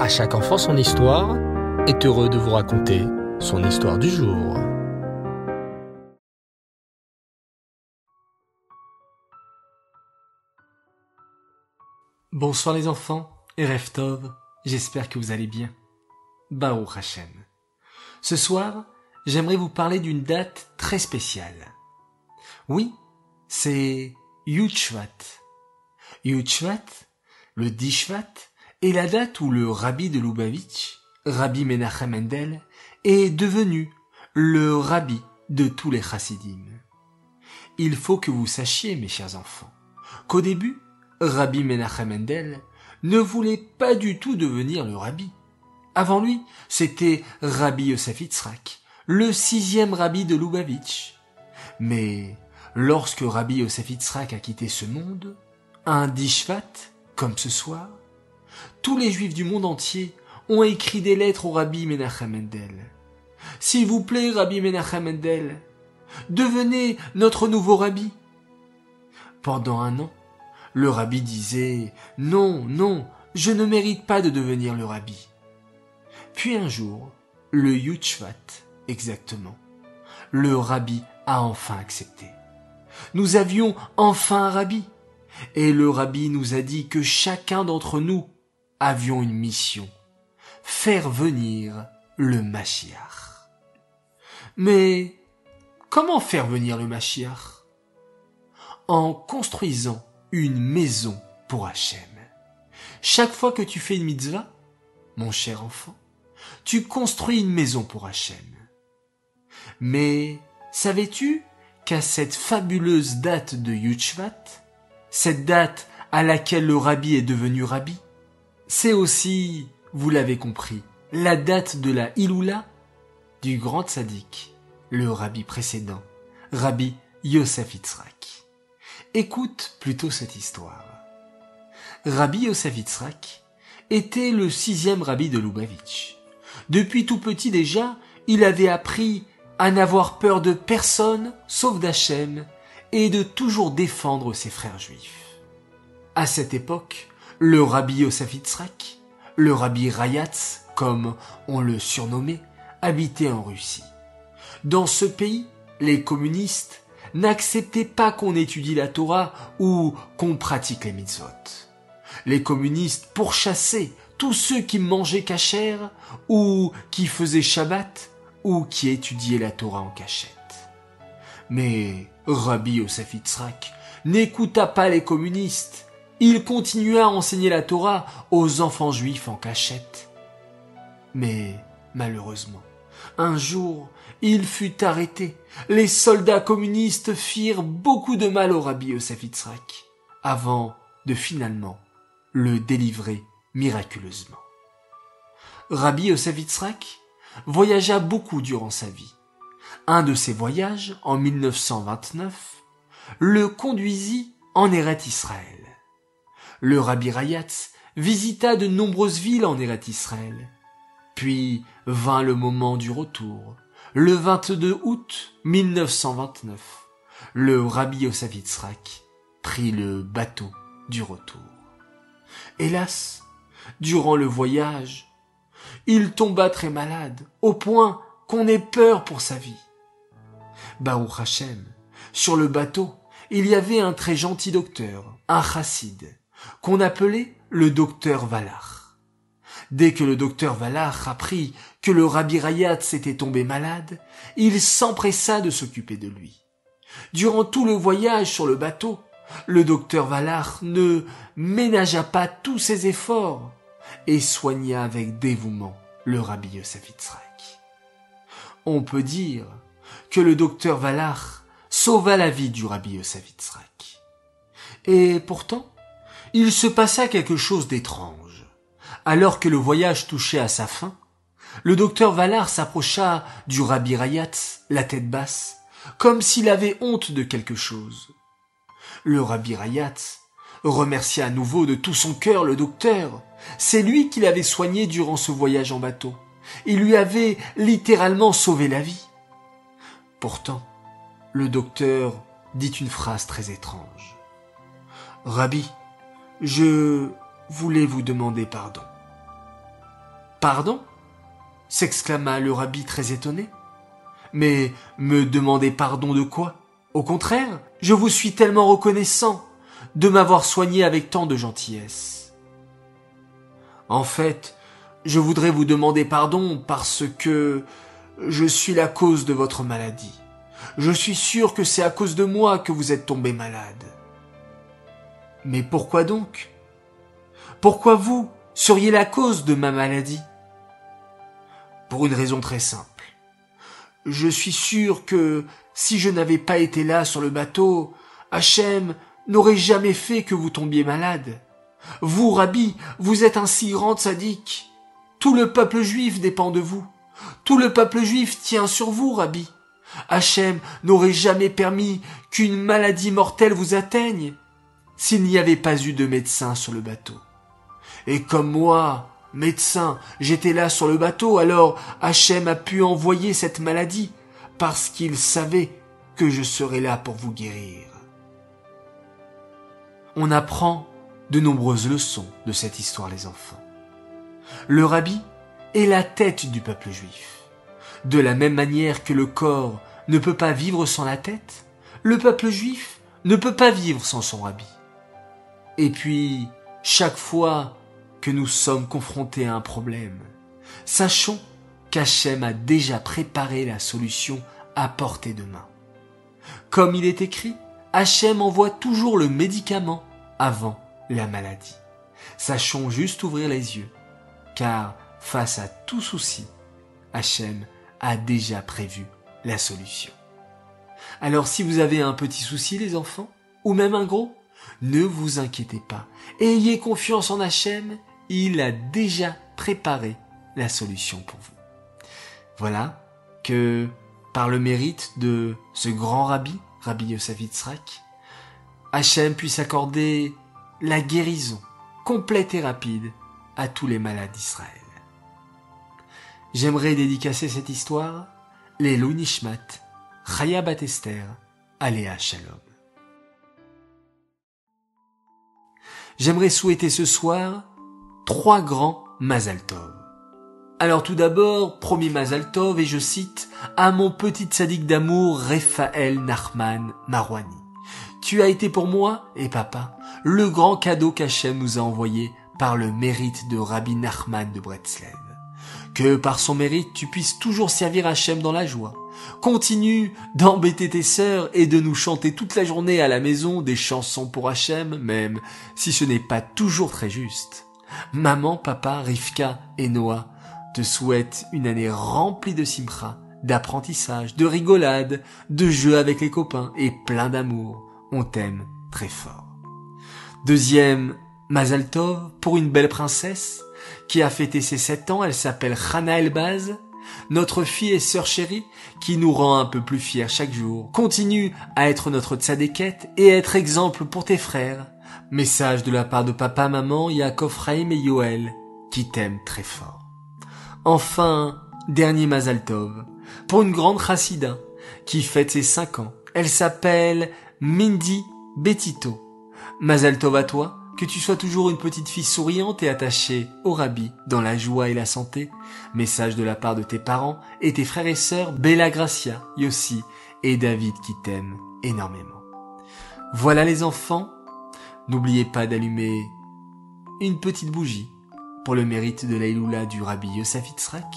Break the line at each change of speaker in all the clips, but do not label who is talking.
À chaque enfant son histoire est heureux de vous raconter son histoire du jour.
Bonsoir les enfants et Reftov, j'espère que vous allez bien. Baruch Hashem. Ce soir, j'aimerais vous parler d'une date très spéciale. Oui, c'est Yuchvat. Yuchvat, le Dishvat, est la date où le rabbi de Lubavitch, Rabbi Menachem Mendel, est devenu le rabbi de tous les chassidim. Il faut que vous sachiez, mes chers enfants, qu'au début, Rabbi Menachem Mendel ne voulait pas du tout devenir le rabbi. Avant lui, c'était Rabbi Yosef le sixième rabbi de Lubavitch. Mais lorsque Rabbi Yosef a quitté ce monde, un dishvat, comme ce soir, tous les juifs du monde entier ont écrit des lettres au Rabbi Menachem Mendel. S'il vous plaît, Rabbi Menachem Mendel, devenez notre nouveau rabbi. Pendant un an, le rabbi disait Non, non, je ne mérite pas de devenir le rabbi. Puis un jour, le Yuchvat, exactement, le rabbi a enfin accepté. Nous avions enfin un rabbi. Et le rabbi nous a dit que chacun d'entre nous avions une mission. Faire venir le Mashiach. Mais comment faire venir le Mashiach? En construisant une maison pour Hachem. Chaque fois que tu fais une mitzvah, mon cher enfant, tu construis une maison pour Hachem. Mais savais-tu qu'à cette fabuleuse date de Yuchvat, cette date à laquelle le rabbi est devenu rabbi, c'est aussi, vous l'avez compris, la date de la Iloula du grand tzaddik, le rabbi précédent, rabbi Yosef Yitzhak. Écoute plutôt cette histoire. Rabbi Yosef Yitzhak était le sixième rabbi de Lubavitch. Depuis tout petit déjà, il avait appris à n'avoir peur de personne sauf d'Hachem et de toujours défendre ses frères juifs. À cette époque, le rabbi Yosef le rabbi Rayatz, comme on le surnommait, habitait en Russie. Dans ce pays, les communistes n'acceptaient pas qu'on étudie la Torah ou qu'on pratique les mitzvot. Les communistes pourchassaient tous ceux qui mangeaient cachère ou qui faisaient Shabbat ou qui étudiaient la Torah en cachette. Mais Rabbi Yosef n'écouta pas les communistes. Il continua à enseigner la Torah aux enfants juifs en cachette. Mais, malheureusement, un jour, il fut arrêté. Les soldats communistes firent beaucoup de mal au Rabbi Yosef avant de finalement le délivrer miraculeusement. Rabbi Yosef voyagea beaucoup durant sa vie. Un de ses voyages, en 1929, le conduisit en Eret Israël. Le Rabbi Rayatz visita de nombreuses villes en Eret Israël. Puis vint le moment du retour. Le 22 août 1929, le Rabbi Yosef prit le bateau du retour. Hélas, durant le voyage, il tomba très malade, au point qu'on ait peur pour sa vie. Baruch Hashem, sur le bateau, il y avait un très gentil docteur, un chassid, qu'on appelait le docteur Valar. Dès que le docteur Valar apprit que le rabbi Rayat s'était tombé malade, il s'empressa de s'occuper de lui. Durant tout le voyage sur le bateau, le docteur Valar ne ménagea pas tous ses efforts et soigna avec dévouement le rabbi Yosef. On peut dire que le docteur Valar sauva la vie du rabbi Yosef. Et pourtant, il se passa quelque chose d'étrange. Alors que le voyage touchait à sa fin, le docteur Valar s'approcha du rabbi Rayatz, la tête basse, comme s'il avait honte de quelque chose. Le rabbi Rayatz remercia à nouveau de tout son cœur le docteur. C'est lui qui l'avait soigné durant ce voyage en bateau. Il lui avait littéralement sauvé la vie. Pourtant, le docteur dit une phrase très étrange. Rabbi, je voulais vous demander pardon. Pardon? s'exclama le rabbi très étonné. Mais me demander pardon de quoi? Au contraire, je vous suis tellement reconnaissant de m'avoir soigné avec tant de gentillesse. En fait, je voudrais vous demander pardon parce que je suis la cause de votre maladie. Je suis sûr que c'est à cause de moi que vous êtes tombé malade. Mais pourquoi donc? Pourquoi vous seriez la cause de ma maladie? Pour une raison très simple. Je suis sûr que si je n'avais pas été là sur le bateau, Hachem n'aurait jamais fait que vous tombiez malade. Vous, Rabbi, vous êtes un si grand sadique. Tout le peuple juif dépend de vous. Tout le peuple juif tient sur vous, Rabbi. Hachem n'aurait jamais permis qu'une maladie mortelle vous atteigne s'il n'y avait pas eu de médecin sur le bateau. Et comme moi, médecin, j'étais là sur le bateau, alors Hachem a pu envoyer cette maladie parce qu'il savait que je serais là pour vous guérir. On apprend de nombreuses leçons de cette histoire, les enfants. Le rabbi est la tête du peuple juif. De la même manière que le corps ne peut pas vivre sans la tête, le peuple juif ne peut pas vivre sans son rabbi. Et puis, chaque fois que nous sommes confrontés à un problème, sachons qu'Hachem a déjà préparé la solution à portée de main. Comme il est écrit, Hachem envoie toujours le médicament avant la maladie. Sachons juste ouvrir les yeux, car face à tout souci, Hachem a déjà prévu la solution. Alors si vous avez un petit souci les enfants, ou même un gros, ne vous inquiétez pas. Ayez confiance en Hachem, il a déjà préparé la solution pour vous. Voilà que par le mérite de ce grand rabbi, Rabbi Yosef Yitzhak, Hachem puisse accorder la guérison complète et rapide à tous les malades d'Israël. J'aimerais dédicacer cette histoire, les Nishmat, Chaya Batester, Aléa Shalom. J'aimerais souhaiter ce soir trois grands Mazal Tov. Alors tout d'abord, premier Mazal Tov, et je cite, à mon petit sadique d'amour, Raphaël Nachman Marwani. Tu as été pour moi, et papa, le grand cadeau qu'Hachem nous a envoyé par le mérite de Rabbi Nachman de Bretzlev que par son mérite tu puisses toujours servir Hachem dans la joie. Continue d'embêter tes sœurs et de nous chanter toute la journée à la maison des chansons pour Hachem, même si ce n'est pas toujours très juste. Maman, papa, Rivka et Noah te souhaitent une année remplie de simcha, d'apprentissage, de rigolade, de jeux avec les copains et plein d'amour. On t'aime très fort. Deuxième, Mazal Tov pour une belle princesse, qui a fêté ses sept ans. Elle s'appelle Hana Elbaz. Notre fille et sœur chérie, qui nous rend un peu plus fiers chaque jour. Continue à être notre tzadékette et à être exemple pour tes frères. Message de la part de papa, maman, Yaakov, Raïm et Yoel, qui t'aiment très fort. Enfin, dernier Mazaltov, pour une grande chassida, qui fête ses cinq ans. Elle s'appelle Mindy Betito. Mazaltov à toi, que tu sois toujours une petite fille souriante et attachée au rabbi dans la joie et la santé. Message de la part de tes parents et tes frères et sœurs Bella Gracia, Yossi et David qui t'aiment énormément. Voilà les enfants. N'oubliez pas d'allumer une petite bougie pour le mérite de l'Aïloula du rabbi Yosef Itzrak.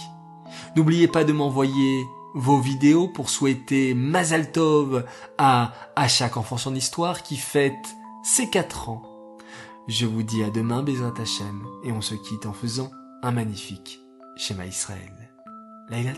N'oubliez pas de m'envoyer vos vidéos pour souhaiter Mazal Tov à, à chaque enfant son histoire qui fête ses quatre ans je vous dis à demain, Bezrat Hashem, et on se quitte en faisant un magnifique schéma Israël. Laila.